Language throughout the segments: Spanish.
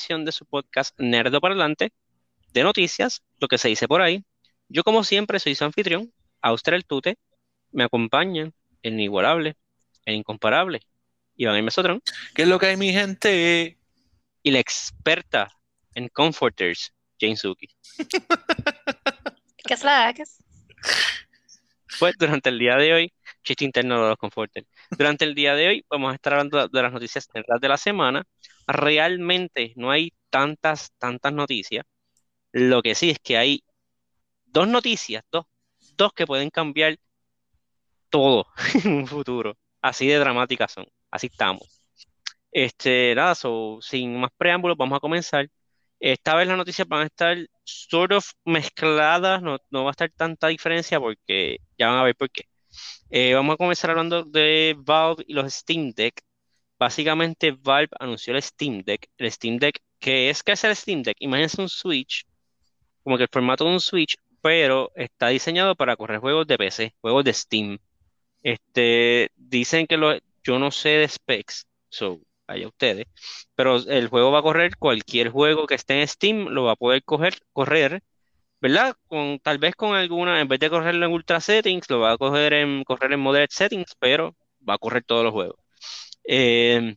edición de su podcast Nerdo Parlante de noticias, lo que se dice por ahí. Yo, como siempre, soy su anfitrión, Auster el Tute. Me acompañan el inigualable, el incomparable, Iván M. Sotrón. ¿Qué es lo que hay, mi gente? Y la experta en comforters, Jane Suki. ¿Qué es la que es? Pues durante el día de hoy, chiste interno de los comforters. Durante el día de hoy vamos a estar hablando de las noticias de la semana. Realmente no hay tantas, tantas noticias. Lo que sí es que hay dos noticias, dos, dos que pueden cambiar todo en un futuro. Así de dramáticas son. Así estamos. Este, nada, sin más preámbulos, vamos a comenzar. Esta vez las noticias van a estar sort of mezcladas, no, no va a estar tanta diferencia porque ya van a ver por qué. Eh, vamos a comenzar hablando de Valve y los Steam Deck. Básicamente, Valve anunció el Steam Deck. El Steam Deck, ¿qué es? ¿Qué es el Steam Deck? Imagínense un Switch, como que el formato de un Switch, pero está diseñado para correr juegos de PC, juegos de Steam. Este, dicen que lo, yo no sé de specs, so, allá ustedes, pero el juego va a correr cualquier juego que esté en Steam, lo va a poder correr ¿verdad? Con, tal vez con alguna, en vez de correrlo en Ultra Settings, lo va a coger en, correr en Moderate Settings, pero va a correr todos los juegos. Eh,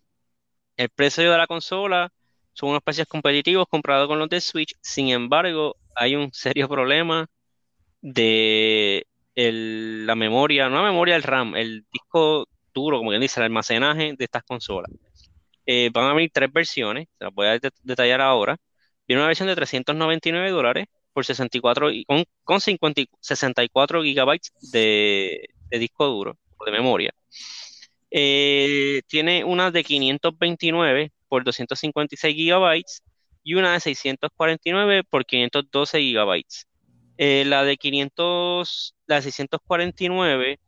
el precio de la consola son unos precios competitivos comprados con los de Switch, sin embargo, hay un serio problema de la memoria, no la memoria, el RAM, el disco duro, como quien dice, el almacenaje de estas consolas. Eh, van a haber tres versiones, se las voy a detallar ahora. Viene una versión de 399 dólares, por 64 con, con 64 gigabytes de, disco duro de memoria. Eh, tiene una de 529 por 256 gigabytes y una de 649 por 512 gigabytes. Eh, la de 500, la de 649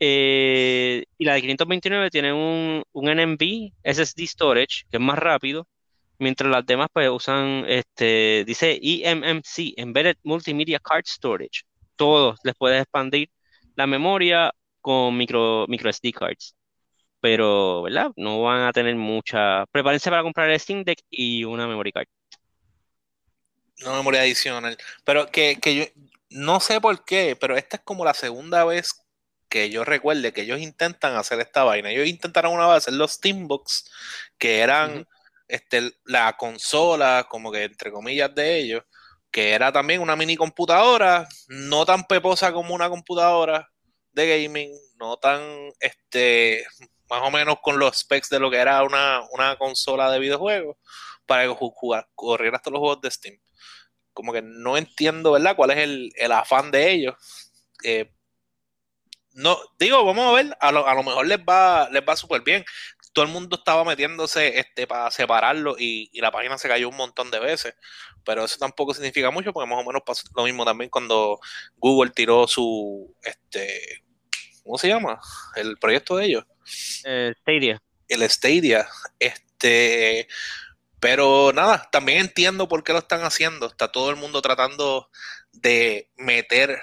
eh, y la de 529 tiene un, un NMB SSD storage que es más rápido mientras las demás pues usan, este, dice eMMC, Embedded Multimedia Card Storage. Todos les puedes expandir la memoria con micro, micro SD cards. Pero, ¿verdad? No van a tener mucha. Prepárense para comprar el Steam Deck y una memory card. Una memoria adicional. Pero que, que yo no sé por qué, pero esta es como la segunda vez que yo recuerde que ellos intentan hacer esta vaina. Ellos intentaron una vez hacer los Steambox, que eran este, la consola, como que entre comillas de ellos, que era también una mini computadora, no tan peposa como una computadora de gaming, no tan, este, más o menos con los specs de lo que era una, consola de videojuegos, para que jugar, corriera hasta los juegos de Steam. Como que no entiendo, ¿verdad? ¿Cuál es el, afán de ellos? Eh, no, digo, vamos a ver, a lo, a lo mejor les va, les va súper bien todo el mundo estaba metiéndose este, para separarlo y, la página se cayó un montón de veces. Pero eso tampoco significa mucho porque más o menos pasó lo mismo también cuando Google tiró su, este, ¿cómo se llama? El proyecto de ellos. Eh, Stadia. El Stadia. Este, pero nada, también entiendo por qué lo están haciendo. Está todo el mundo tratando de meter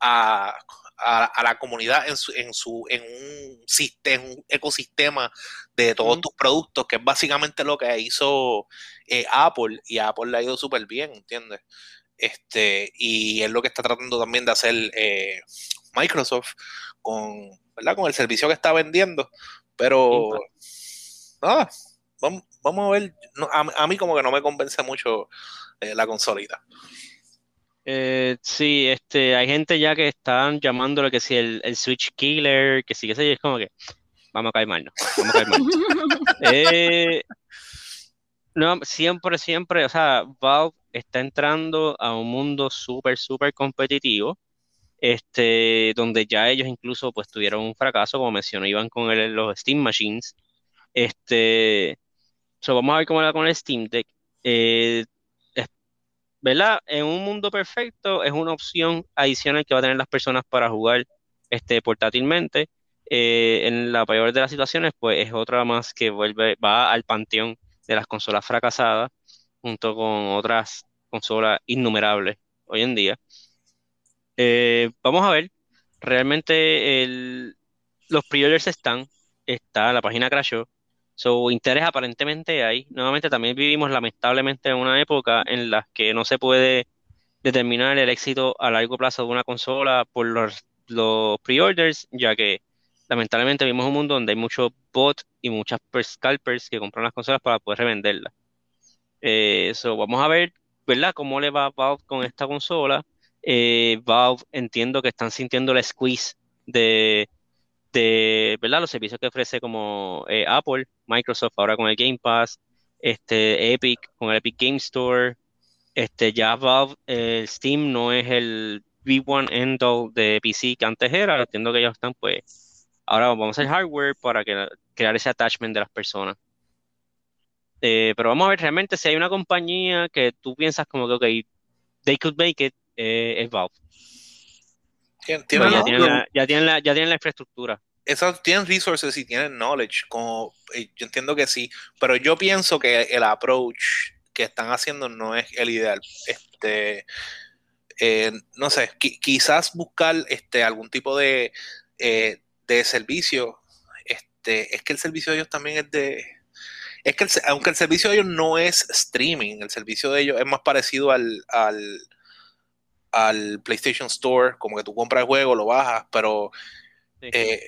a a, la comunidad en, su, en, su, en un, sistema, un ecosistema de todos tus productos, que es básicamente lo que hizo eh, Apple, y Apple le ha ido súper bien, ¿entiendes? Este, y es lo que está tratando también de hacer eh, Microsoft con, ¿verdad? con el servicio que está vendiendo. Pero nada, vamos, vamos a ver. a, mí como que no me convence mucho eh, la consolita. Eh, sí, este, hay gente ya que están llamándolo que si el, Switch Killer, que sí, que sé, es como que vamos a calmarnos, vamos a calmarnos. eh, no, siempre, siempre, o sea, Valve está entrando a un mundo súper, súper competitivo, este, donde ya ellos incluso pues tuvieron un fracaso, como mencionó Iván con el, los Steam Machines. Este, so, vamos a ver cómo va con el Steam Deck. Eh, ¿verdad? En un mundo perfecto es una opción adicional que va a tener las personas para jugar este, portátilmente. Eh, en la peor de las situaciones, pues es otra más que vuelve, va al panteón de las consolas fracasadas, junto con otras consolas innumerables hoy en día. Eh, vamos a ver, realmente los pre están, está, la página crashó, Su interés aparentemente hay. Nuevamente también vivimos lamentablemente en una época en la que no se puede determinar el éxito a largo plazo de una consola por los, los pre-orders, ya que lamentablemente vivimos un mundo donde hay muchos bots y muchas scalpers que compran las consolas para poder revenderlas. Eh, vamos a ver, ¿verdad? ¿Cómo le va a Valve con esta consola? Eh, Valve entiendo que están sintiendo el squeeze de, de ¿verdad? los servicios que ofrece como eh, Apple, Microsoft ahora con el Game Pass, este, Epic con el Epic Game Store, este, ya Valve, el Steam no es el V1 end de PC que antes era, entiendo que ellos están pues, ahora vamos a hacer hardware para crear ese attachment de las personas. Eh, pero vamos a ver realmente si hay una compañía que tú piensas como que, ok, they could make it, eh, es Valve. Ya, tienen la, ya, la, infraestructura. Tienen resources y tienen knowledge, como eh, yo entiendo que sí, pero yo pienso que el approach que están haciendo no es el ideal. Este, no sé, quizás buscar este, algún tipo de, de servicio. Este, es que el servicio de ellos también es de, es que aunque el servicio de ellos no es streaming, el servicio de ellos es más parecido al, al, PlayStation Store, como que tú compras el juego, lo bajas, pero eh,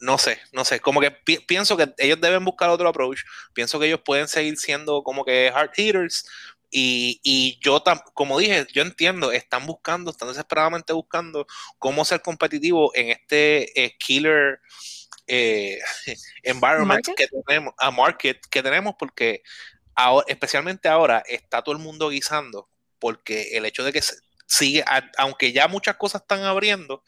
no sé, no sé, como que pienso que ellos deben buscar otro approach, pienso que ellos pueden seguir siendo como que hard hitters, y, y, yo, como dije, yo entiendo, están buscando, están desesperadamente buscando cómo ser competitivo en este eh, killer eh, environment que tenemos, a market que tenemos, porque especialmente ahora está todo el mundo guisando, porque el hecho de que sigue, aunque ya muchas cosas están abriendo,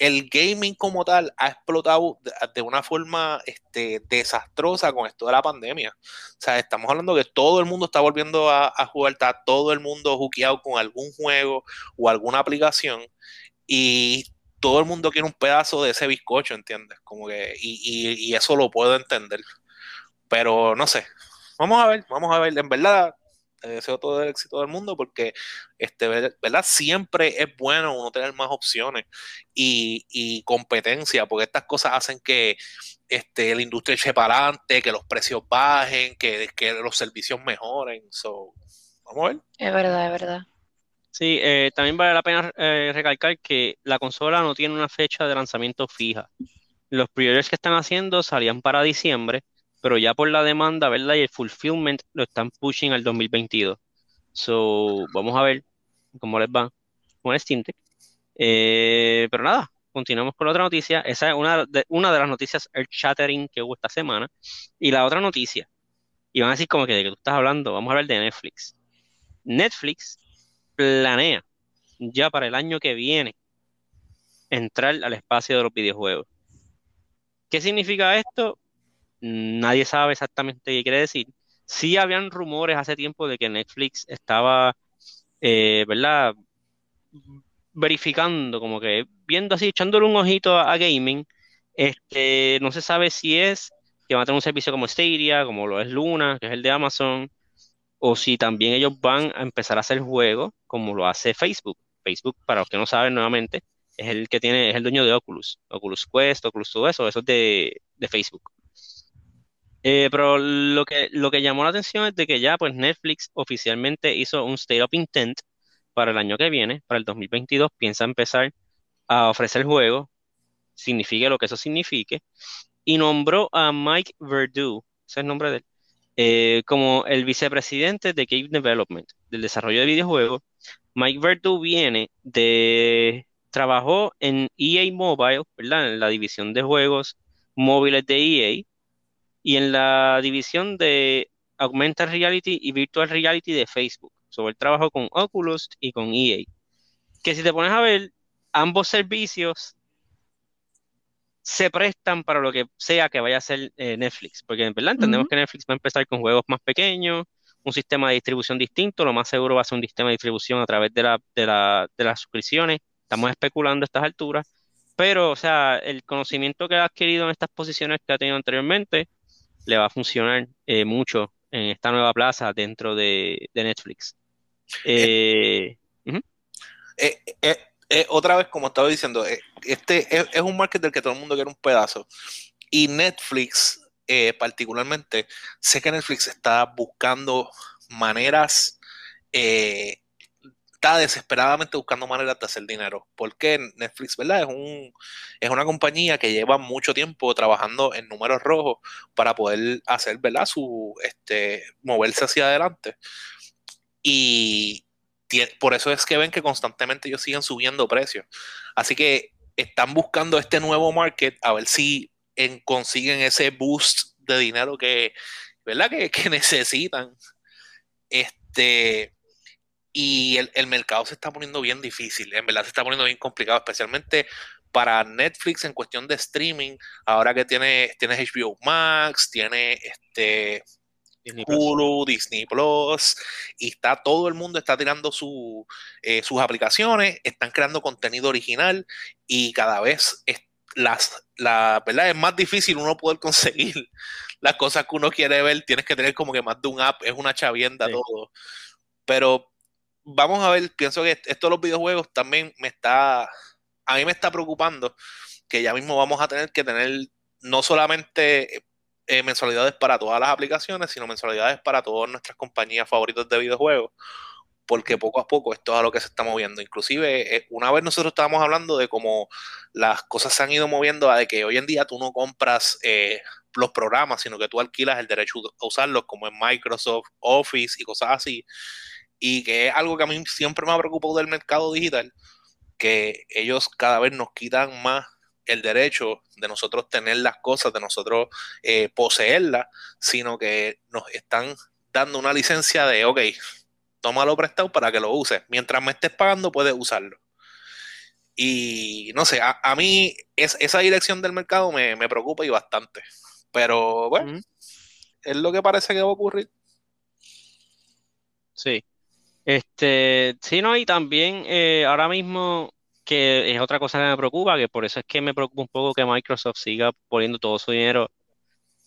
el gaming como tal ha explotado de, una forma este, desastrosa con esto de la pandemia. O sea, estamos hablando que todo el mundo está volviendo a, jugar, está todo el mundo juqueado con algún juego o alguna aplicación y todo el mundo quiere un pedazo de ese bizcocho, ¿entiendes? Como que, y, eso lo puedo entender. Pero no sé. Vamos a ver, vamos a ver. En verdad, deseo todo el éxito del mundo porque, este, ¿verdad? Siempre es bueno uno tener más opciones y, competencia, porque estas cosas hacen que este, la industria eche para adelante, que los precios bajen, que, que los servicios mejoren. So, vamos a ver. Es verdad, es verdad. Sí, eh, también vale la pena eh, recalcar que la consola no tiene una fecha de lanzamiento fija. Los pre que están haciendo salían para diciembre, pero ya por la demanda, ¿verdad? Y el fulfillment lo están pushing al 2022. So, vamos a ver cómo les va con el Steam eh, pero nada, continuamos con la otra noticia. Esa es una de, una de las noticias earth-shattering que hubo esta semana. Y la otra noticia, y van a decir como que de que tú estás hablando, vamos a hablar de Netflix. Netflix planea ya para el año que viene entrar al espacio de los videojuegos. ¿Qué significa esto? Nadie sabe exactamente qué quiere decir. Sí habían rumores hace tiempo de que Netflix estaba, eh, ¿verdad? Verificando, como que viendo así, echándole un ojito a, gaming. Este, no se sabe si es que van a tener un servicio como Stadia, como lo es Luna, que es el de Amazon, o si también ellos van a empezar a hacer juegos como lo hace Facebook. Facebook, para los que no saben nuevamente, es el que tiene, es el dueño de Oculus, Oculus Quest, Oculus todo eso, eso es de, Facebook. Eh, pero lo que, lo que llamó la atención es de que ya pues Netflix oficialmente hizo un State of Intent para el año que viene, para el 2022, piensa empezar a ofrecer juegos, signifique lo que eso signifique, y nombró a Mike Verdu, ese es el nombre de él, eh, como el vicepresidente de Game Development, del desarrollo de videojuegos. Mike Verdu viene de, trabajó en EA Mobile, ¿verdad? En la división de juegos móviles de EA y en la división de Augmented Reality y Virtual Reality de Facebook. Sobre el trabajo con Oculus y con EA. Que si te pones a ver, ambos servicios se prestan para lo que sea que vaya a ser eh, Netflix, porque en verdad entendemos que Netflix va a empezar con juegos más pequeños, un sistema de distribución distinto, lo más seguro va a ser un sistema de distribución a través de, la, de, la, de las suscripciones, estamos especulando a estas alturas, pero o sea, el conocimiento que ha adquirido en estas posiciones que ha tenido anteriormente le va a funcionar eh, mucho en esta nueva plaza dentro de, Netflix. Eh, otra vez, como estaba diciendo, este es, un market del que todo el mundo quiere un pedazo. Y Netflix eh, particularmente, sé que Netflix está buscando maneras, eh, está desesperadamente buscando maneras de hacer dinero. Porque Netflix, ¿verdad? Es, un, es una compañía que lleva mucho tiempo trabajando en números rojos para poder hacer, ¿verdad? Su, este, moverse hacia adelante. Y por eso es que ven que constantemente ellos siguen subiendo precios. Así que están buscando este nuevo market a ver si consiguen ese boost de dinero que, ¿verdad? Que, necesitan. Este, y el, mercado se está poniendo bien difícil, en verdad se está poniendo bien complicado, especialmente para Netflix en cuestión de streaming, ahora que tiene, tiene HBO Max, tiene este Disney Hulu, Disney Plus, y está todo el mundo está tirando su, eh, sus aplicaciones, están creando contenido original y cada vez es, las, la verdad es más difícil uno poder conseguir las cosas que uno quiere ver, tienes que tener como que más de un app, es una chavienda todo. Pero vamos a ver, pienso que esto de los videojuegos también me está, a mí me está preocupando que ya mismo vamos a tener que tener no solamente eh, mensualidades para todas las aplicaciones, sino mensualidades para todas nuestras compañías favoritas de videojuegos, porque poco a poco esto es a lo que se está moviendo. Inclusive, eh, una vez nosotros estábamos hablando de cómo las cosas se han ido moviendo a de que hoy en día tú no compras eh, los programas, sino que tú alquilas el derecho a usarlos, como en Microsoft Office y cosas así y que es algo que a mí siempre me ha preocupado del mercado digital, que ellos cada vez nos quitan más el derecho de nosotros tener las cosas, de nosotros eh, poseerlas, sino que nos están dando una licencia de, ok, tómalo prestado para que lo uses. Mientras me estés pagando, puedes usarlo. Y no sé, a, mí es, esa dirección del mercado me, preocupa y bastante. Pero bueno, es lo que parece que va a ocurrir. Sí. Este, sí, no, y también eh, ahora mismo, que es otra cosa que me preocupa, que por eso es que me preocupa un poco que Microsoft siga poniendo todo su dinero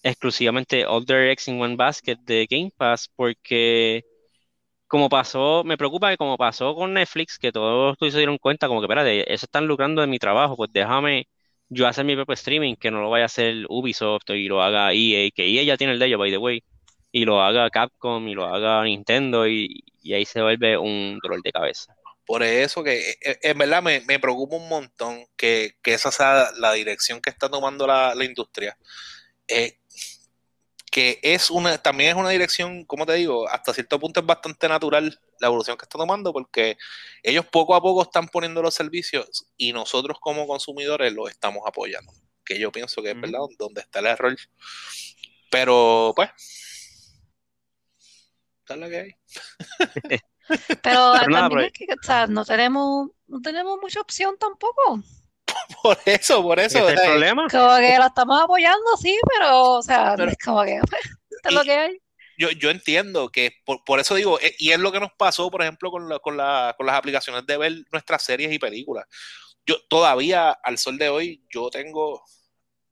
exclusivamente All Their Eggs in One Basket de Game Pass, porque como pasó, me preocupa que como pasó con Netflix, que todos se dieron cuenta, como que, espérate, eso están lucrando de mi trabajo, pues déjame yo hacer mi propio streaming, que no lo vaya a hacer Ubisoft y lo haga EA, que EA ya tiene el de ellos, by the way y lo haga Capcom y lo haga Nintendo y, ahí se vuelve un dolor de cabeza. Por eso que eh, eh, en verdad me, preocupa un montón que, esa sea la dirección que está tomando la, industria. Eh, que es una, también es una dirección, como te digo, hasta cierto punto es bastante natural la evolución que está tomando, porque ellos poco a poco están poniendo los servicios y nosotros como consumidores los estamos apoyando. Que yo pienso que es verdad donde está el error. Pero pues, pero, también es que no tenemos no tenemos mucha opción tampoco. Por eso, por eso. ¿Es el problema? Como que la estamos apoyando, sí, pero, o sea, es como que pues, es lo que hay. Yo, yo entiendo que por, eso digo, eh, y es lo que nos pasó, por ejemplo, con, con, la, con las aplicaciones de ver nuestras series y películas. Yo todavía, al sol de hoy, yo tengo,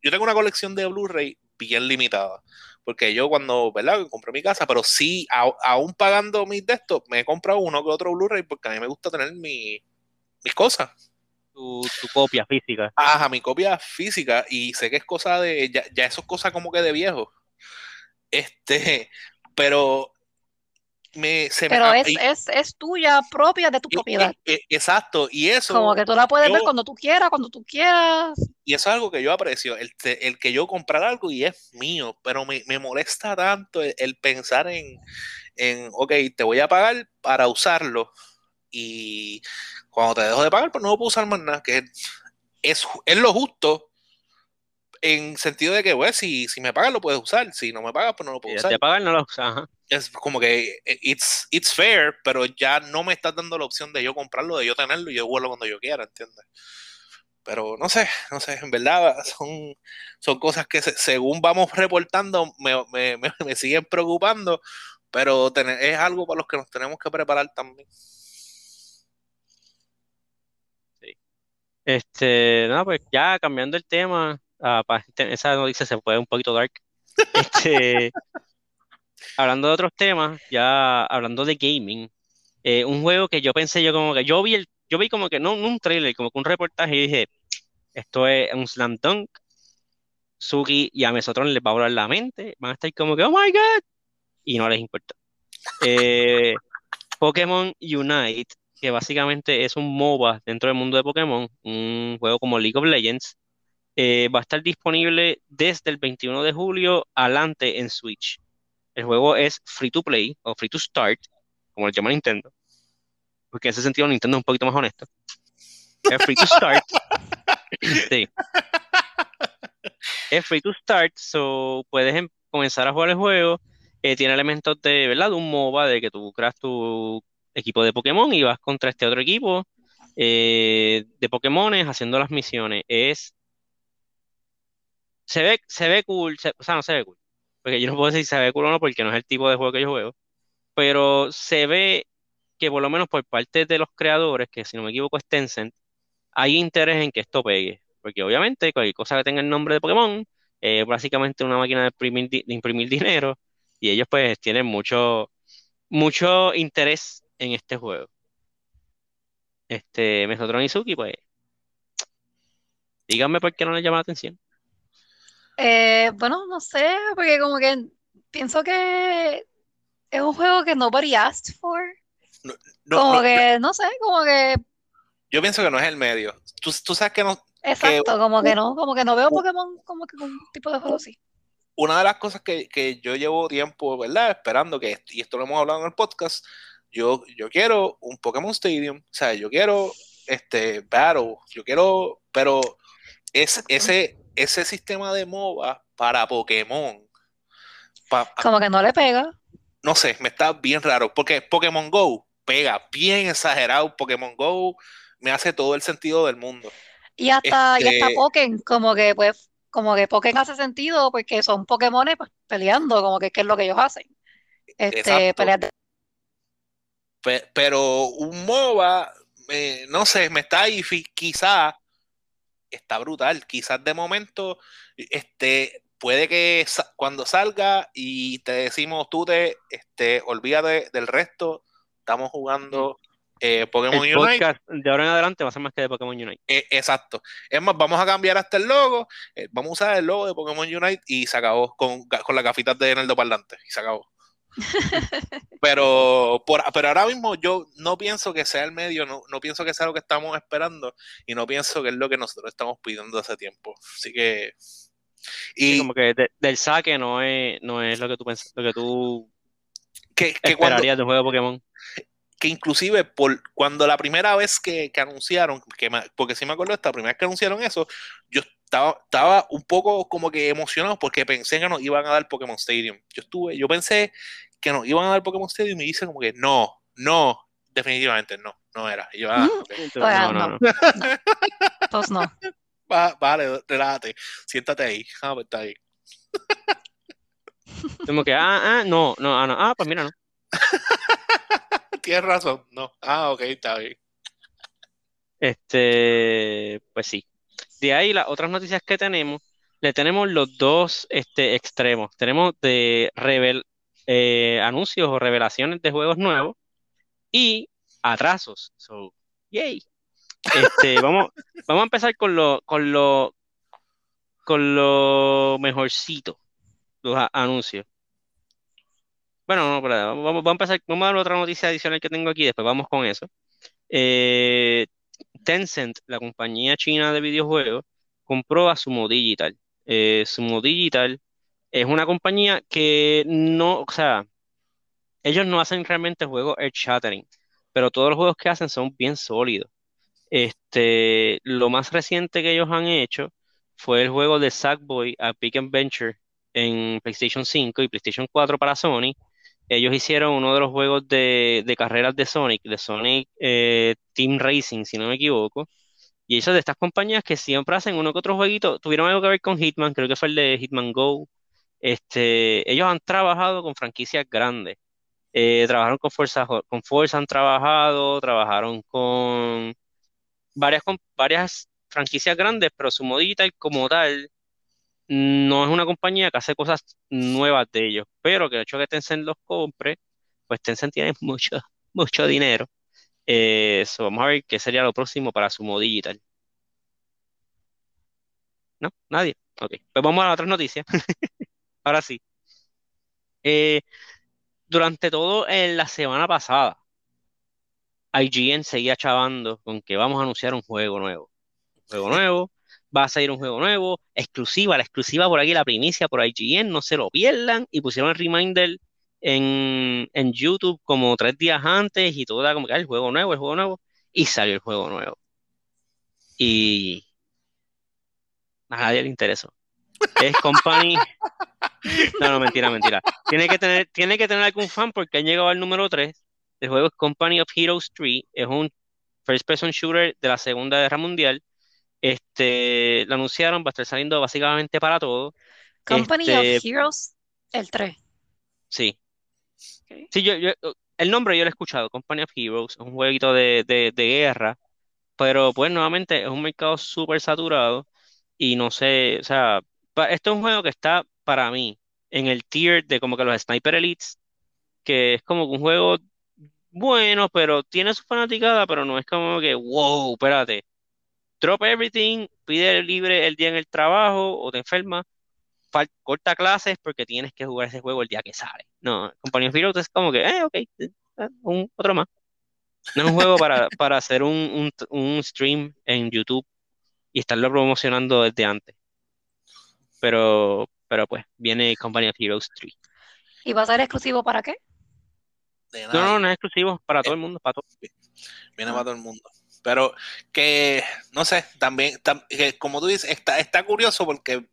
yo tengo una colección de Blu-ray bien limitada porque yo cuando, ¿verdad? Compré mi casa, pero sí, aún pagando mis de estos, me he comprado uno que otro Blu-ray porque a mí me gusta tener mi, mis cosas. Tu, copia física. Ajá, mi copia física y sé que es cosa de, ya, ya eso es cosa como que de viejo. Este, pero pero es, es, tuya propia de tu propiedad. exacto, y eso. Como que tú la puedes ver cuando tú quieras, cuando tú quieras. Y eso es algo que yo aprecio, el, el que yo comprar algo y es mío, pero me, molesta tanto el, pensar en, en, ok, te voy a pagar para usarlo y cuando te dejo de pagar, pues no puedo usar más nada, que es, es lo justo en sentido de que, pues, si, si me pagas lo puedes usar, si no me pagas, pues no lo puedo usar. Si te pagan, no lo usas. Es como que eh, it's, it's fair, pero ya no me estás dando la opción de yo comprarlo, de yo tenerlo y yo vuelvo cuando yo quiera, ¿entiendes? Pero no sé, no sé, en verdad son, son cosas que según vamos reportando me, me, me, siguen preocupando, pero es algo para los que nos tenemos que preparar también. Sí. Este, no, pues ya cambiando el tema, Ah, esa noticia se fue un poquito dark. Este, hablando de otros temas, ya hablando de gaming, eh, un juego que yo pensé, yo como que, yo vi el, yo vi como que, no, un trailer, como que un reportaje y dije, esto es un slam dunk, Suki y a Mesotron les va a volar la mente, van a estar como que, oh my god, y no les importa. Eh, Pokémon Unite, que básicamente es un MOBA dentro del mundo de Pokémon, un juego como League of Legends, eh, va a estar disponible desde el 21 de julio adelante en Switch. El juego es free to play o free to start, como lo llama Nintendo, porque en ese sentido Nintendo es un poquito más honesto. Es free to start. sí. Es free to start, so puedes em- comenzar a jugar el juego. Eh, tiene elementos de, ¿verdad? un MOBA, de que tú creas tu equipo de Pokémon y vas contra este otro equipo eh, de Pokémones haciendo las misiones. Es. Se ve, se ve cool, o sea, no se ve cool. Porque yo no puedo decir si se ve cool o no, porque no es el tipo de juego que yo juego. Pero se ve que por lo menos por parte de los creadores, que si no me equivoco es Tencent, hay interés en que esto pegue. Porque obviamente cualquier cosa que tenga el nombre de Pokémon, es básicamente una máquina de imprimir, de imprimir dinero, y ellos pues tienen mucho, mucho interés en este juego. Este, Mesotron y Suki, pues, díganme por qué no les llama la atención. Eh, bueno, no sé, porque como que pienso que es un juego que nobody asked for. como que, no sé, como que... Yo pienso que no es el medio. Tú, tú sabes que no... Exacto, como que no, como que no veo Pokémon como que un tipo de juego así. Una de las cosas que, que yo llevo tiempo, ¿verdad? Esperando que, y esto lo hemos hablado en el podcast, yo, yo quiero un Pokémon Stadium, o sea, yo quiero este Battle, yo quiero, pero es, ese, ese sistema de MOBA para Pokémon. Como que no le pega. No sé, me está bien raro, porque Pokémon Go pega bien exagerado, Pokémon Go me hace todo el sentido del mundo. Y hasta, y hasta este Pokémon, como que pues, como que Pokémon hace sentido porque son Pokémon pues, peleando, como que, es lo que ellos hacen. Este, pelear pero un MOBA, no sé, me está ahí, quizá está brutal, quizás de momento, este, puede que cuando salga y te decimos tú te, este, olvídate del resto, estamos jugando eh, Pokémon el Unite. De ahora en adelante va a ser más que de Pokémon Unite. Eh, exacto. Es más, vamos a cambiar hasta el logo. Eh, vamos a usar el logo de Pokémon Unite y se acabó con, con las gafitas de Nerdo Parlante. Y se acabó. pero, por, pero ahora mismo yo no pienso que sea el medio, no, no pienso que sea lo que estamos esperando y no pienso que es lo que nosotros estamos pidiendo hace tiempo. Así que... Y como que del saque no es, no es lo que tú pensas, lo que tú que, que esperarías de un juego de Pokémon que inclusive por cuando la primera vez que, anunciaron, que porque si me acuerdo esta primera vez que anunciaron eso, yo estaba, estaba un poco como que emocionado porque pensé que nos iban a dar Pokémon Stadium. Yo estuve, yo pensé que nos iban a dar Pokémon Stadium y dice como que no, no, definitivamente no, no era. Y yo, ah, no, no, no. Pues no. vale, relájate, siéntate ahí. Ah, pues está ahí. Como que, ah, ah, no, no, ah, no, ah, pues mira, no. Tienes razón, no. Ah, ok, está bien. Este, pues sí. De ahí las otras noticias que tenemos, le tenemos los dos este, extremos. Tenemos de revel, eh, anuncios o revelaciones de juegos nuevos y atrasos. So, yay. Este, vamos, vamos a empezar con lo, con lo, con lo mejorcito, los anuncios. Bueno, no, vamos, vamos, a empezar, vamos a dar otra noticia adicional que tengo aquí, después vamos con eso. Eh, Tencent, la compañía china de videojuegos, compró a Sumo Digital. Eh, Sumo Digital es una compañía que no, o sea, ellos no hacen realmente juegos earth-shattering, pero todos los juegos que hacen son bien sólidos. Este, lo más reciente que ellos han hecho fue el juego de Sackboy a Pick and Venture en PlayStation 5 y PlayStation 4 para Sony, ellos hicieron uno de los juegos de, carreras de Sonic, de Sonic eh, Team Racing, si no me equivoco. Y ellos de estas compañías que siempre hacen uno que otro jueguito, tuvieron algo que ver con Hitman, creo que fue el de Hitman Go. Este, ellos han trabajado con franquicias grandes. Eh, trabajaron con Forza, con Forza han trabajado, trabajaron con varias, con varias franquicias grandes, pero su modita como tal no es una compañía que hace cosas nuevas de ellos, pero que el hecho de que Tencent los compre, pues Tencent tiene mucho, mucho dinero. Eh, vamos a ver qué sería lo próximo para su Digital. ¿No? Nadie. Ok, pues vamos a las otras noticias. Ahora sí. Eh, durante todo en la semana pasada, IGN seguía chavando con que vamos a anunciar un juego nuevo. Juego nuevo, va a salir un juego nuevo, exclusiva, la exclusiva por aquí, la primicia por IGN, no se lo pierdan. Y pusieron el reminder en, en YouTube como tres días antes y todo era como que el juego nuevo, el juego nuevo. Y salió el juego nuevo. Y a nadie le interesó. Es Company. No, no, mentira, mentira. Tiene que tener, tiene que tener algún fan porque han llegado al número 3. El juego es Company of Heroes 3. Es un first person shooter de la Segunda Guerra Mundial. Este, lo anunciaron, va a estar saliendo básicamente para todo. Company Este, of Heroes, el 3. Sí. Sí, yo, yo, el nombre yo lo he escuchado, Company of Heroes, es un jueguito de, de, de guerra, pero pues nuevamente es un mercado súper saturado y no sé, o sea, esto es un juego que está para mí en el tier de como que los Sniper Elites, que es como un juego bueno, pero tiene su fanaticada, pero no es como que, wow, espérate, drop everything, pide libre el día en el trabajo o te enfermas, fal- corta clases porque tienes que jugar ese juego el día que sale. No, Company of Heroes es como que, eh, ok, eh, un, otro más. No es un juego para, para hacer un, un, un stream en YouTube y estarlo promocionando desde antes. Pero, pero pues, viene Company of Heroes 3. ¿Y va a ser exclusivo para qué? No, no, no es exclusivo para todo el mundo, para todo. viene para todo el mundo. Pero que, no sé, también, tam- que como tú dices, está, está curioso porque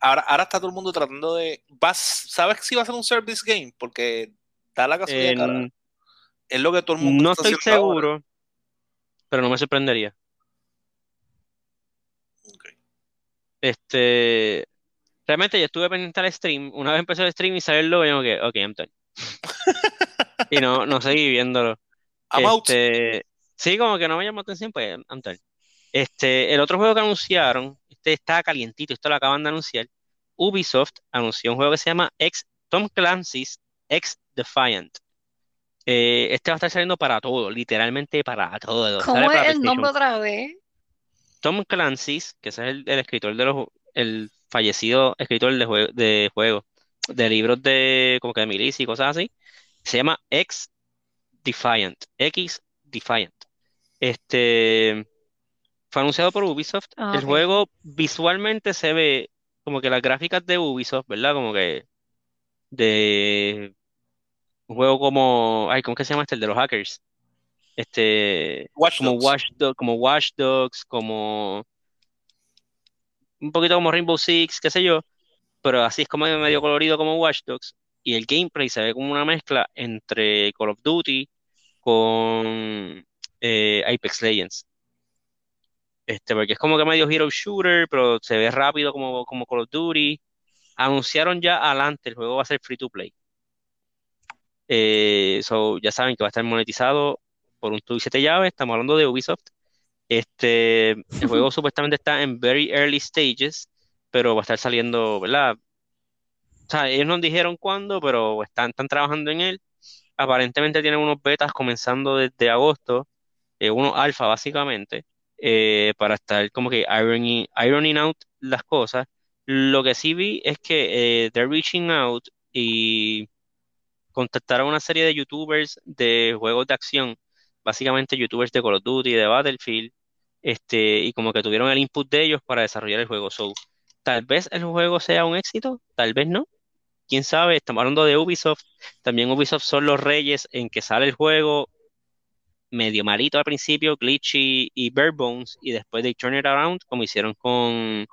ahora, ahora está todo el mundo tratando de. Vas, ¿Sabes si va a ser un service game? Porque da la casualidad es lo que todo el mundo no está estoy ahora. seguro, pero no me sorprendería. Ok. Este, realmente yo estuve pendiente al stream. Una vez empezó el stream y salió el logo, yo que, ok, I'm done. Y no, no seguí viéndolo. I'm out. Sí, como que no me llamó atención, pues done. Este, el otro juego que anunciaron, este está calientito, esto lo acaban de anunciar. Ubisoft anunció un juego que se llama X, Tom Clancy's X Defiant. Eh, este va a estar saliendo para todo, literalmente para todo. ¿Cómo es el nombre otra vez? Tom Clancy's, que ese es el, el escritor de los, el fallecido escritor de, de juegos, de libros de como que de milicia y cosas así, se llama X Defiant, X Defiant. Este fue anunciado por Ubisoft. Ah, El juego visualmente se ve como que las gráficas de Ubisoft, ¿verdad? Como que de un juego como, ay, ¿cómo que se llama este? El de los hackers. Este, Watch como Dogs. Watch Dogs, como Watch Dogs, como un poquito como Rainbow Six, qué sé yo, pero así es como medio colorido como Watch Dogs. Y el gameplay se ve como una mezcla entre Call of Duty con eh, Apex Legends. Este, porque es como que medio hero shooter, pero se ve rápido como, como Call of Duty. Anunciaron ya adelante, el juego va a ser free to play. Eh, so, ya saben que va a estar monetizado por un tubo y siete llaves. Estamos hablando de Ubisoft. Este, el juego supuestamente está en very early stages, pero va a estar saliendo, ¿verdad? O sea, ellos no dijeron cuándo, pero están, están trabajando en él. Aparentemente tienen unos betas comenzando desde agosto, eh, unos alfa básicamente, eh, para estar como que ironing, ironing out las cosas. Lo que sí vi es que eh, they're reaching out y contactaron a una serie de youtubers de juegos de acción, básicamente youtubers de Call of Duty, de Battlefield, este, y como que tuvieron el input de ellos para desarrollar el juego. So, tal vez el juego sea un éxito, tal vez no. Quién sabe, estamos hablando de Ubisoft. También Ubisoft son los reyes en que sale el juego medio malito al principio, glitchy y bare bones, y después de turn it around, como hicieron con,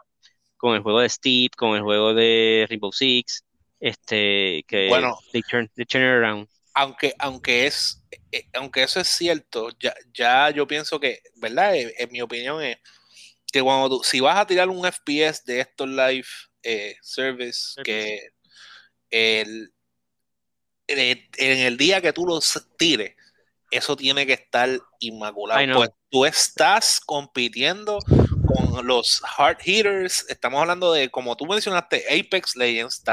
con el juego de Steep, con el juego de Rainbow Six, este, que Bueno. they turn, they turn it around. aunque, aunque es, eh, aunque eso es cierto, ya, ya yo pienso que, ¿verdad? En mi opinión es que cuando tú, si vas a tirar un FPS de estos live eh, service, que el, eh, en el día que tú los tires, eso tiene que estar inmaculado. Pues tú estás compitiendo con los hard hitters. Estamos hablando de, como tú mencionaste, Apex Legends.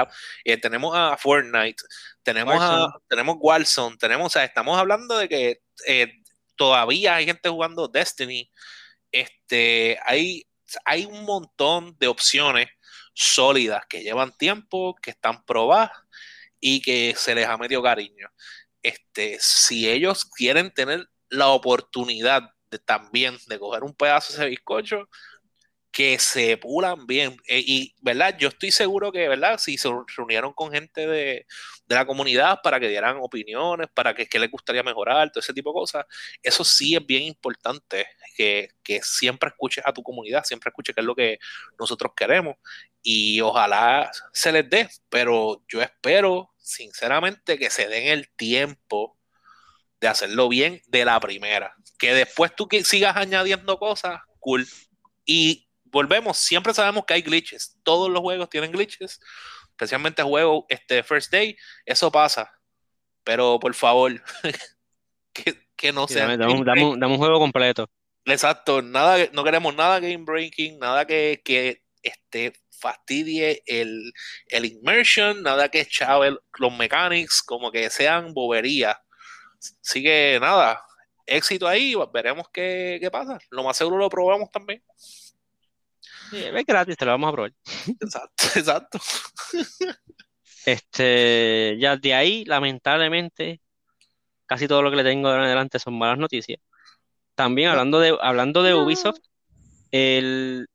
eh, tenemos a Fortnite, tenemos a tenemos Warzone, tenemos, o sea, estamos hablando de que eh, todavía hay gente jugando Destiny. Este, hay, hay un montón de opciones sólidas, que llevan tiempo, que están probadas y que se les ha metido cariño. Este, si ellos quieren tener la oportunidad de también de coger un pedazo de ese bizcocho, que se pulan bien. Eh, y, ¿verdad? Yo estoy seguro que, ¿verdad? Si se reunieron con gente de, la comunidad para que dieran opiniones, para que, les gustaría mejorar, todo ese tipo de cosas, eso sí es bien importante, que, siempre escuches a tu comunidad, siempre escuches qué es lo que nosotros queremos y ojalá se les dé, pero yo espero, sinceramente, que se den el tiempo de hacerlo bien de la primera. Que después tú sigas añadiendo cosas, cool. Y volvemos, siempre sabemos que hay glitches. Todos los juegos tienen glitches, especialmente juego este First Day, eso pasa. Pero por favor, que, no sea. Dame, un, juego completo. Exacto, nada, no queremos nada game breaking, nada que, que este, fastidie el, el immersion, nada que chave los mechanics, como que sean boberías. Así que nada, éxito ahí, veremos qué, qué pasa. Lo más seguro lo probamos también es gratis, te lo vamos a probar. Exacto, exacto. Este, ya de ahí, lamentablemente, casi todo lo que le tengo de adelante son malas noticias. También hablando de, hablando de Ubisoft, el,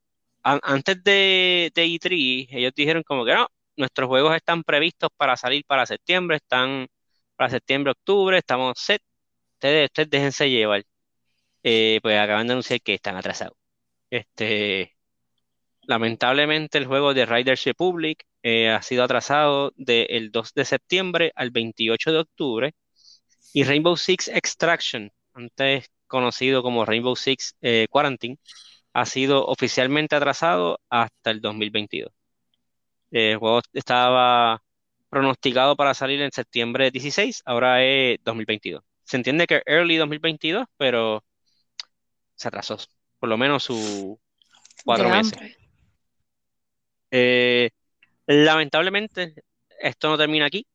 antes de, de E3, ellos dijeron como que no, nuestros juegos están previstos para salir para septiembre, están para septiembre, octubre, estamos set. Ustedes, ustedes déjense llevar. Eh, pues acaban de anunciar que están atrasados. Este, Lamentablemente el juego de Riders Republic eh, ha sido atrasado del 2 de septiembre al 28 de octubre y Rainbow Six Extraction, antes conocido como Rainbow Six eh, Quarantine, ha sido oficialmente atrasado hasta el 2022. El juego estaba pronosticado para salir en septiembre 16, ahora es 2022. Se entiende que early 2022, pero se atrasó, por lo menos sus cuatro meses. Eh, lamentablemente, esto no termina aquí.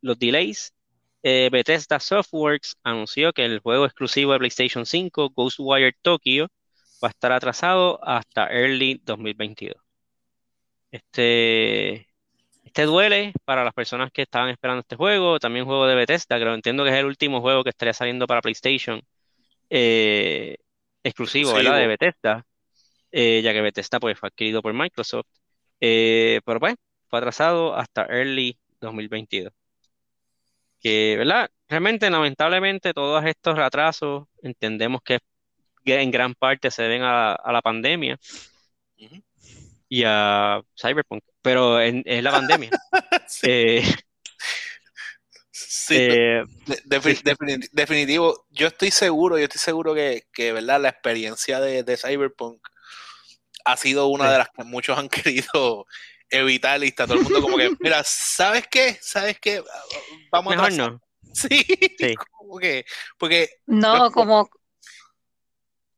Los delays. Eh, Bethesda Softworks anunció que el juego exclusivo de PlayStation 5, Ghostwire Tokyo, va a estar atrasado hasta early 2022. Este, este duele para las personas que estaban esperando este juego. También juego de Bethesda, que entiendo que es el último juego que estaría saliendo para PlayStation eh, exclusivo, ¿verdad? De Bethesda, ya que Bethesda pues, fue adquirido por Microsoft. Eh, pero pues, fue atrasado hasta early 2022. Que, ¿verdad? Realmente, lamentablemente, todos estos retrasos entendemos que en gran parte se deben a, la pandemia y a Cyberpunk, pero es la pandemia. sí. Eh, eh, definitivo, yo estoy seguro, yo estoy seguro que, ¿verdad? La experiencia de, de Cyberpunk ha sido una de las que muchos han querido evitar y está todo el mundo como que, mira, ¿sabes qué? ¿Sabes qué? Vamos a no. Sí, sí. como que, porque... No, como...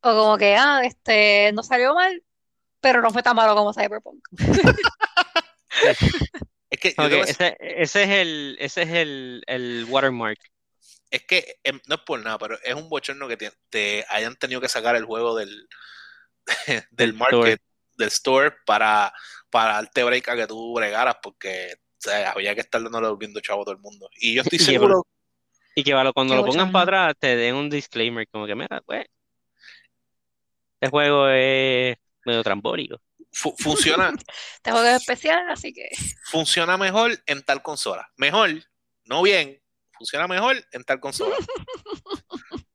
O como que, ah, este, no salió mal, pero no fue tan malo como Cyberpunk. es que ese, ese, es el, ese es el, el watermark. Es que em, no es por nada, pero es un bochorno que te hayan tenido que sacar el juego del, del market, del store, para, para darte break a que tú bregaras, porque había que estar dándole viendo chavo a todo el mundo. Y yo estoy seguro. Y que cuando lo pongan para atrás te den un disclaimer, como que, mira, pues, este juego es medio trambólico. funciona. este juego es especial, así que. Funciona mejor en tal consola. Mejor, no bien, funciona mejor en tal consola.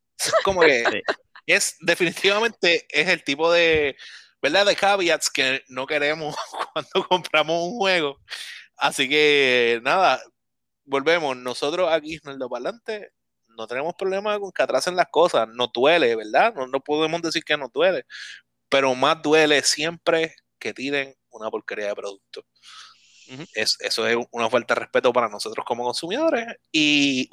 como que es definitivamente es el tipo de, ¿verdad? De caveats que no queremos cuando compramos un juego. Así que nada, volvemos. Nosotros aquí en el Parlante no tenemos problema con que atrasen las cosas. No duele, ¿verdad? No, podemos decir que no duele. Pero más duele siempre que tiren una porquería de producto. es, eso es una falta de respeto para nosotros como consumidores. Y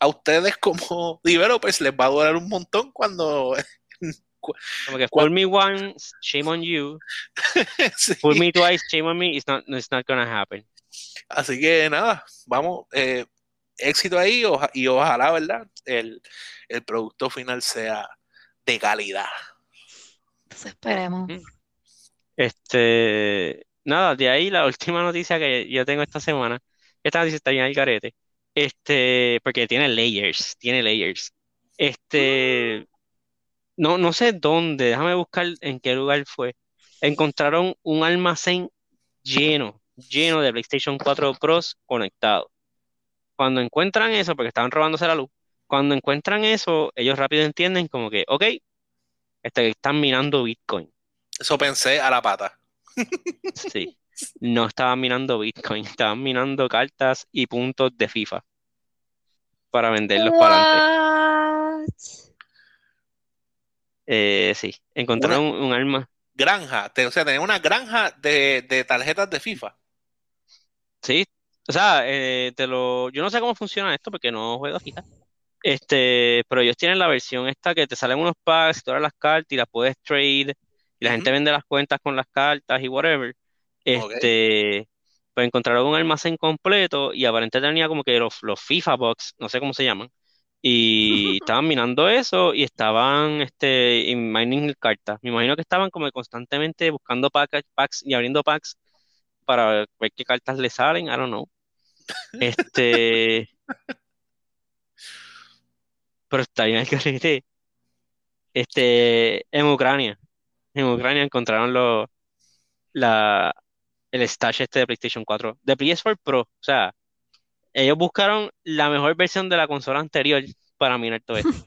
a ustedes como developers les va a durar un montón cuando... Como que me once, shame on you. Fool me twice, shame on me, it's not, it's not gonna happen. Así que nada, vamos, eh, éxito ahí y ojalá, ¿verdad? El, el, producto final sea de calidad. Pues esperemos. Este, nada, de ahí la última noticia que yo tengo esta semana, esta noticia está bien al carete, este, porque tiene layers, tiene layers. Este, no, no sé dónde, déjame buscar en qué lugar fue. Encontraron un almacén lleno, lleno de PlayStation 4 Pros conectados. Cuando encuentran eso, porque estaban robándose la luz, cuando encuentran eso, ellos rápido entienden como que, ok, este, están minando Bitcoin. Eso pensé a la pata. Sí, no estaban minando Bitcoin, estaban minando cartas y puntos de FIFA para venderlos para adelante. Eh, sí, encontraron un, un arma. Granja, o sea, tenían una granja de, de tarjetas de FIFA. Sí, o sea, eh, te lo, yo no sé cómo funciona esto porque no juego FIFA. Este, pero ellos tienen la versión esta que te salen unos packs, todas las cartas y las puedes trade y la gente Ujú. vende las cuentas con las cartas y whatever. Este, pues encontraron un almacén completo y aparentemente tenía como que los, los FIFA Box, no sé cómo se llaman, y estaban minando eso y estaban este, in- mining cartas. Me imagino que estaban como constantemente buscando packs, packs y abriendo packs para ver qué cartas le salen, I don't know. Este, pero está bien el carrete. Este, en Ucrania, en Ucrania encontraron los, la, el stash este de PlayStation 4, de PS4 Pro. O sea, ellos buscaron la mejor versión de la consola anterior para minar todo esto.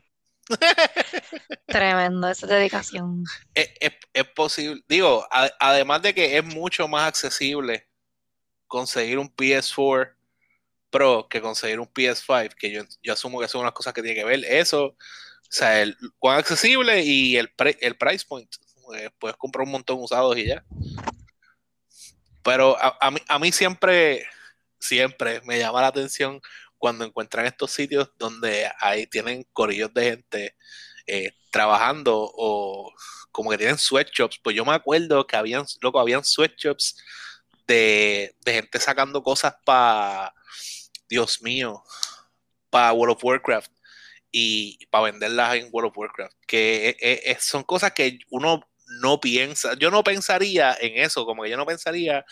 Tremendo, esa dedicación. Es, es- es posible, digo, a- además de que es mucho más accesible conseguir un PS4 Pro que conseguir un PS5, que yo, yo asumo que son unas cosas que tiene que ver eso, o sea, el cuán accesible y el, pre- el price point. Eh, puedes comprar un montón usados y ya. Pero a, a mí, a mí siempre, siempre me llama la atención cuando encuentran estos sitios donde ahí tienen corillos de gente eh, trabajando o como que tienen sweatshops. Pues yo me acuerdo que habían, loco, habían sweatshops de, de gente sacando cosas para, Dios mío, para World of Warcraft y para venderlas en World of Warcraft. Que eh, eh, son cosas que uno no piensa. Yo no pensaría en eso, como que yo no pensaría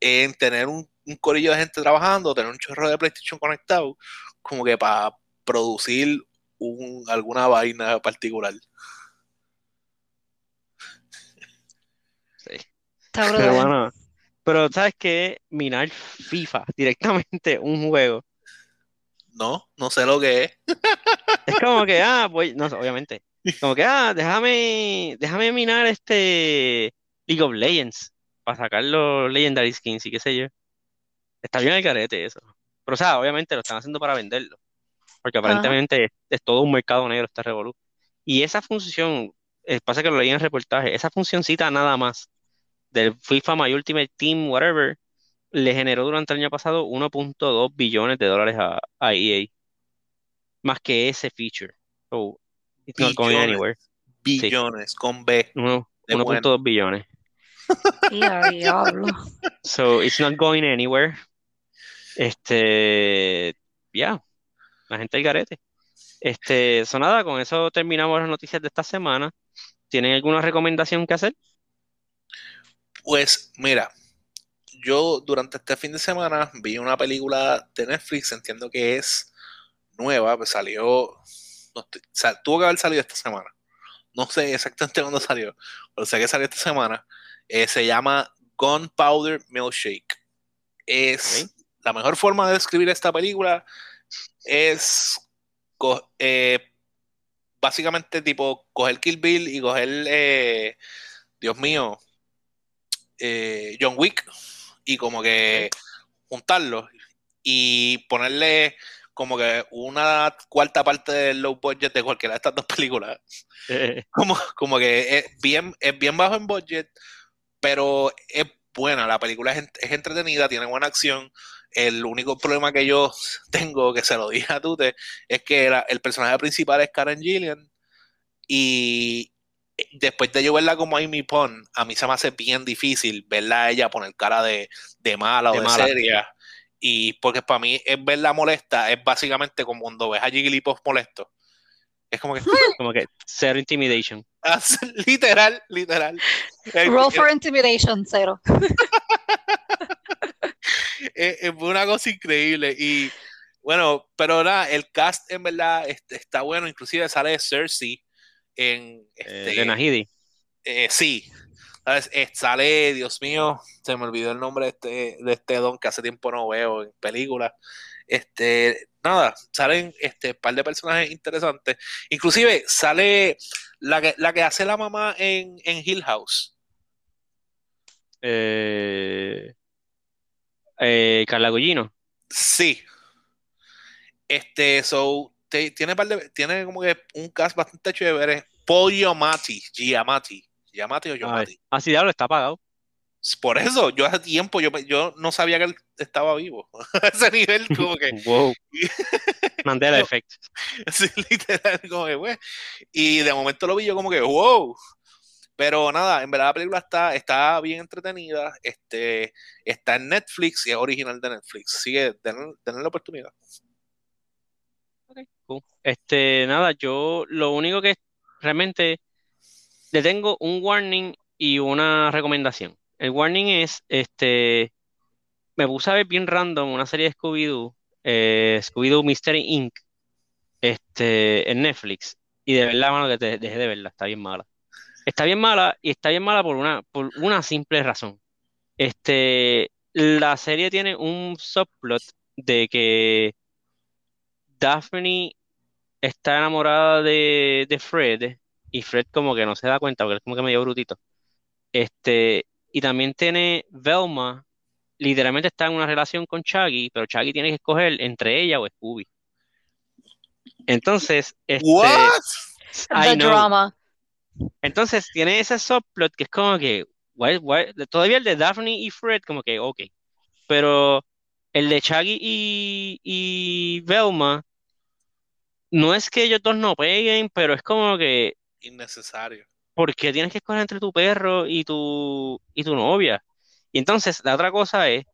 en tener un, un corillo de gente trabajando, tener un chorro de PlayStation conectado, como que para producir un, alguna vaina particular. Sí. Pero bueno, pero ¿sabes qué? Minar FIFA directamente un juego. No, no sé lo que es. Es como que, ah, voy, no, obviamente. Como que, ah, déjame, déjame minar este League of Legends para sacar los Legendary Skins y qué sé yo. Está bien el carete eso. Pero, o sea, obviamente lo están haciendo para venderlo. Porque aparentemente es, es todo un mercado negro este revolú. Y esa función, eh, pasa que lo leí en el reportaje, esa funcioncita nada más del FIFA My Ultimate Team, whatever, le generó durante el año pasado 1.2 billones de dólares a, a EA. Más que ese feature. So, it's not going Billones. anywhere. Billones con B. Uno- De 1.2 billones. So, it's not going anywhere. Este, ya, la gente del garete. Este, so nada, con eso terminamos las noticias de esta semana. ¿Tienen alguna recomendación que hacer? Pues mira, yo durante este fin de semana vi una película de Netflix, entiendo que es nueva, pues salió, no tuvo que haber salido esta semana. No sé exactamente cuándo salió, pero sé que salió esta semana. Eh, se llama Gunpowder Milkshake. Es la mejor forma de describir esta película es eh, básicamente tipo coger Kill Bill y coger, eh, Dios mío, eh, John Wick y como que juntarlos y ponerle como que una cuarta parte del low budget de cualquiera de estas dos películas. Eh, Como, como que es bien, es bien bajo en budget, pero es buena. La película es, es entretenida, tiene buena acción. El único problema que yo tengo, que se lo dije a Tute, es que el personaje principal es Karen Gillian y después de yo verla como Amy Pond, a mí se me hace bien difícil verla a ella poner cara de, de mala De o de mala. seria. Y porque para mí es verla molesta, es básicamente como cuando ves a Jigglypuff molesto. Es como que. como que cero intimidation. literal, literal. Roll for intimidation, cero. es, una cosa increíble. Y bueno, pero nada, el cast en verdad está bueno. Inclusive sale Cersei en. Eh, este. Eh, sí. Sale, Dios mío, se me olvidó el nombre de este, de este don que hace tiempo no veo en películas. Este, nada, salen este par de personajes interesantes. Inclusive sale la que, la que hace la mamá en, en Hill House. Eh, eh, Carla Gullino. Sí. Este, so, tiene, par de, tiene como que un cast bastante chévere. Paul Giamatti, Giamatti, Giamatti o Giamatti. Ah, sí, diablo, está apagado. Por eso, yo hace tiempo, yo, yo no sabía que él estaba vivo. a ese nivel, como que. wow. Mandela Effect. Sí, literal, como que, güey. Y de momento lo vi yo como que, wow. Pero nada, en verdad la película está, está bien entretenida. Este, está en Netflix y es original de Netflix. Sigue, tener la oportunidad. Okay, cool. Este, nada, yo lo único que realmente le tengo un warning y una recomendación. El warning es, este, me puse a ver bien random una serie de Scooby-Doo, eh, Scooby-Doo Mystery Inc., este, en Netflix. Y de verdad, mano, que te dejé de verla, está bien mala. Está bien mala y está bien mala por una, por una simple razón. Este, la serie tiene un subplot de que Daphne está enamorada de, de Fred y Fred como que no se da cuenta porque es como que medio brutito. Este, y también tiene Velma, literalmente está en una relación con Chaggy, pero Chaggy tiene que escoger entre ella o Scooby. Entonces, este, What? The drama. Entonces tiene ese subplot que es como que todavía el de Daphne y Fred como que ok, pero el de Chaggy y, y Velma no es que ellos dos no peguen, pero es como que innecesario porque tienes que escoger entre tu perro y tu, y tu novia. Y entonces, la otra cosa es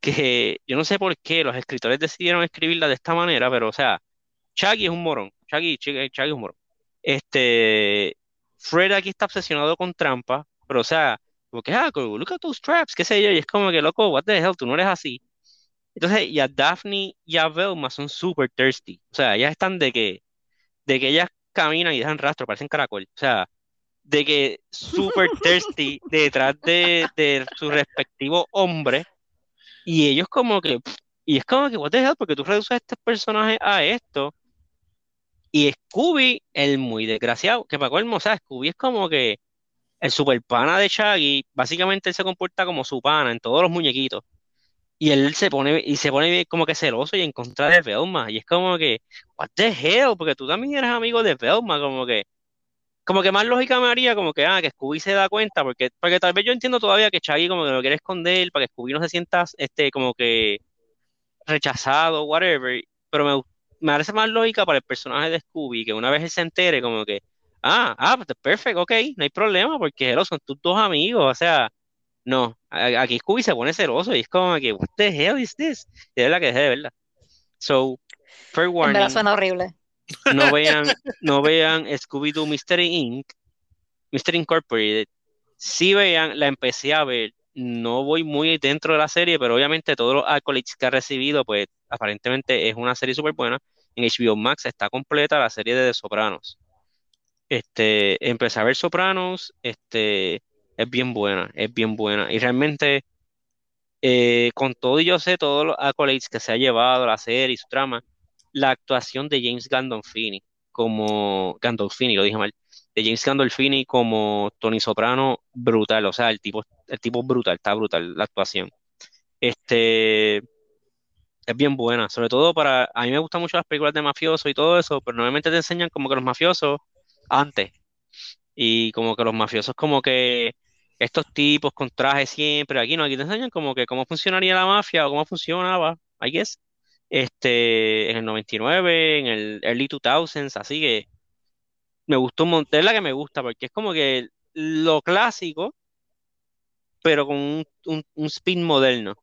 que yo no sé por qué los escritores decidieron escribirla de esta manera, pero o sea, Chaggy es un morón. Chaggy, es un morón. Este, Fred aquí está obsesionado con trampa, pero o sea, porque, ah, look at those traps, qué sé yo, y es como que, loco, what the hell, tú no eres así. Entonces, y a Daphne y a Velma son super thirsty. O sea, ellas están de que, de que ellas caminan y dejan rastro, parecen caracol. O sea, de que super thirsty detrás de, de su respectivo hombre y ellos como que y es como que what the hell porque tú reduces a este personaje a esto y Scooby el muy desgraciado que para colmo o sea Scooby es como que el super pana de Shaggy básicamente él se comporta como su pana en todos los muñequitos y él se pone y se pone como que celoso y en contra de Velma y es como que what the hell porque tú también eres amigo de Velma como que como que más lógica me haría como que, ah, que Scooby se da cuenta, porque, porque tal vez yo entiendo todavía que Chaggy como que lo quiere esconder para que Scooby no se sienta, este, como que rechazado, whatever, pero me, me parece más lógica para el personaje de Scooby, que una vez él se entere como que, ah, ah, pues perfecto, ok, no hay problema, porque son tus dos amigos, o sea, no, aquí Scooby se pone celoso y es como que, what the hell is this? Y es la que dejé de verla. So, fair warning. En suena horrible no vean, no vean Scooby-Doo Mystery Inc., Mystery Incorporated. Si vean, la empecé a ver. No voy muy dentro de la serie, pero obviamente todos los accolades que ha recibido, pues aparentemente es una serie súper buena. En HBO Max está completa la serie de The Sopranos. Este, empecé a ver Sopranos, este, es bien buena, es bien buena. Y realmente, eh, con todo y yo sé todos los accolades que se ha llevado la serie y su trama, la actuación de James Gandolfini como Gandolfini, lo dije mal, de James Gandolfini como Tony Soprano, brutal, o sea, el tipo, el tipo brutal, está brutal la actuación. Este es bien buena, sobre todo para, a mí me gustan mucho las películas de mafiosos y todo eso, pero normalmente te enseñan como que los mafiosos antes, y como que los mafiosos como que estos tipos con trajes siempre, aquí no, aquí te enseñan como que cómo funcionaría la mafia o cómo funcionaba, I guess este, en el 99, en el early 2000s, así que me gustó un montón, es la que me gusta, porque es como que lo clásico, pero con un, un, spin moderno.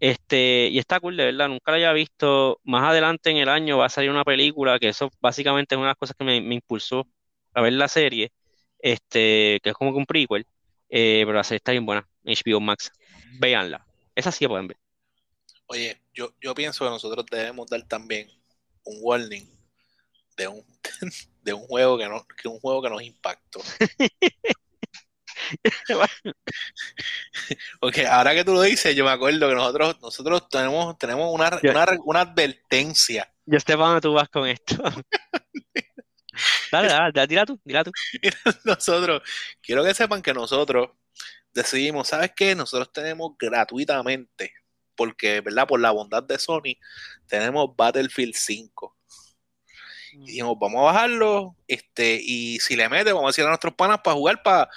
Este, y está cool, de verdad, nunca lo había visto. Más adelante en el año va a salir una película, que eso básicamente es una de las cosas que me, impulsó a ver la serie, este, que es como que un prequel, eh, pero la serie está bien buena, HBO Max. Véanla. Esa sí la pueden ver. Oye, yo, yo pienso que nosotros debemos dar también un warning de un, de un juego que no, que un juego que nos impactó. Porque ahora que tú lo dices, yo me acuerdo que nosotros, nosotros tenemos, tenemos una, una, advertencia. Yo dónde tú vas con esto. dale, dale, dale, dila tú, dila tú. nosotros, quiero que sepan que nosotros decidimos, ¿sabes qué? Nosotros tenemos gratuitamente, porque, ¿verdad? Por la bondad de Sony, tenemos Battlefield 5. Y mm. dijimos, vamos a bajarlo, este, y si le mete, vamos a decir a nuestros panas para jugar, para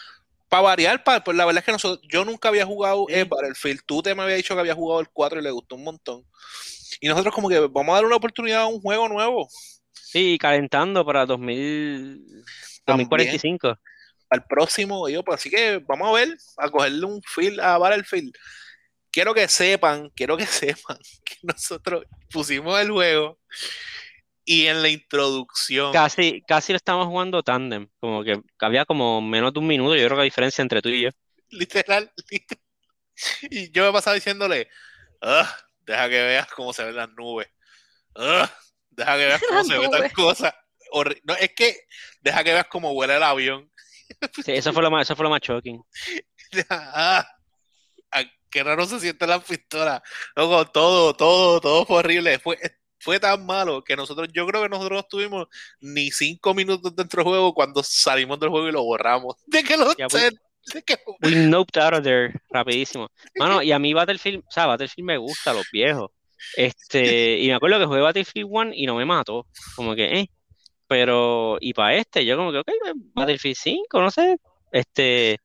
para variar, para, pues la verdad es que nosotros, yo nunca había jugado el Battlefield. Tú te me había dicho que había jugado el 4 y le gustó un montón. Y nosotros como que vamos a dar una oportunidad a un juego nuevo. Sí, calentando para 2000, 2045. Al próximo, yo, pues así que vamos a ver, a cogerle un feel a Battlefield. Quiero que sepan, quiero que sepan que nosotros pusimos el juego y en la introducción. Casi, casi lo estamos jugando tandem. Como que había como menos de un minuto. Yo creo que la diferencia entre tú y yo. Literal, Y yo me pasaba diciéndole, ah, deja que veas cómo se ven las nubes. Ah, deja que veas cómo se ven tal cosa. No, es que deja que veas cómo vuela el avión. Sí, eso fue lo más, eso fue lo más shocking. ah, qué raro se siente la pistola. Luego, todo, todo, todo fue horrible. Fue, fue tan malo que nosotros, yo creo que nosotros no tuvimos ni cinco minutos dentro del juego cuando salimos del juego y lo borramos. De que lo yeah, we, noped out of there rapidísimo. Mano, y a mí Battlefield, o sea, Battlefield me gusta, los viejos. Este, y me acuerdo que jugué Battlefield 1 y no me mató. Como que, eh. Pero, y para este, yo como que, ok, Battlefield 5, no sé. Este,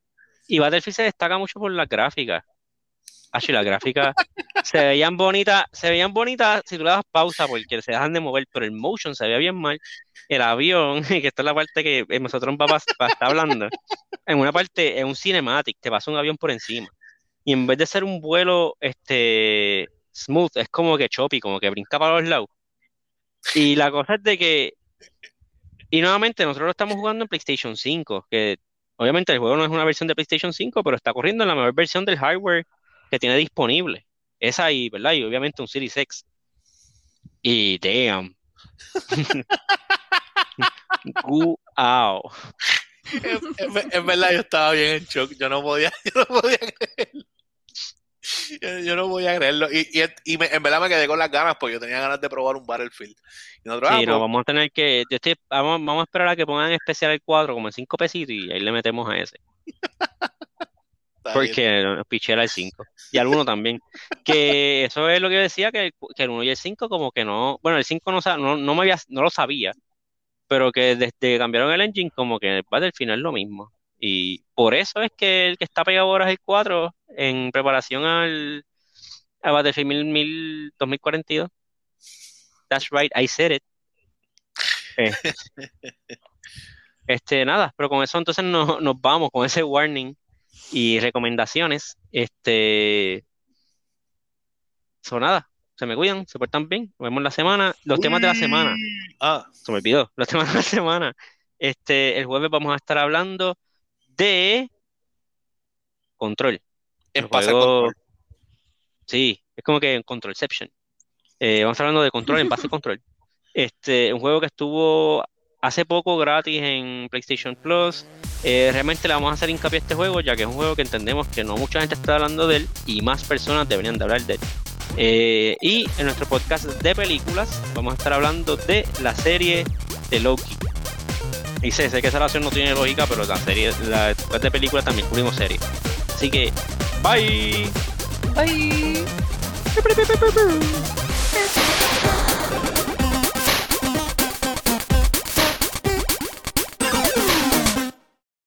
y Battlefield se destaca mucho por las gráficas. Así las gráficas se veían bonitas, se veían bonitas si tú le das pausa porque se dejan de mover, pero el motion se veía bien mal. El avión, que esta es la parte que nosotros papá está hablando, en una parte, en un cinematic, te pasa un avión por encima. Y en vez de ser un vuelo este smooth, es como que choppy, como que brinca para los lados. Y la cosa es de que, y nuevamente nosotros lo estamos jugando en PlayStation 5, que obviamente el juego no es una versión de PlayStation 5, pero está corriendo en la mejor versión del hardware que tiene disponible. Esa y, ¿verdad? Y obviamente un Series X. Y damn. Guau. En, verdad yo estaba bien en shock. Yo no podía, yo no podía creerlo. Yo, no podía creerlo. Y, y, en verdad me quedé con las ganas porque yo tenía ganas de probar un Battlefield. Y nosotros, sí, ah, no, vamos a tener que. Yo estoy, vamos, vamos a esperar a que pongan especial el cuadro como en 5 pesitos y ahí le metemos a ese. porque nos pichera el 5 y alguno también. Que eso es lo que decía, que, el 1 y el 5 como que no, bueno, el 5 no, no, me había, no lo sabía, pero que desde que cambiaron el engine como que va del final lo mismo. Y por eso es que el que está pegado ahora es el 4 en preparación al a Battlefield 2042. That's right, I said it. Eh. Este, nada, pero con eso entonces nos vamos, con ese warning y recomendaciones. Este. Son nada. Se me cuidan, se portan bien. Nos vemos la semana. Los temas de la semana. Ah, se me olvidó. Los temas de la semana. Este, el jueves vamos a estar hablando de control. En control. Sí, es como que en Controlception. Eh, vamos hablando de control en base control. Este, un juego que estuvo hace poco gratis en PlayStation Plus. Eh, realmente le vamos a hacer hincapié a este juego, ya que es un juego que entendemos que no mucha gente está hablando de él y más personas deberían de hablar de él. Eh, y en nuestro podcast de películas vamos a estar hablando de la serie de Loki. Y sé, sé que esa relación no tiene lógica, pero la serie, la de películas también cubrimos serie. Así que, bye. Bye.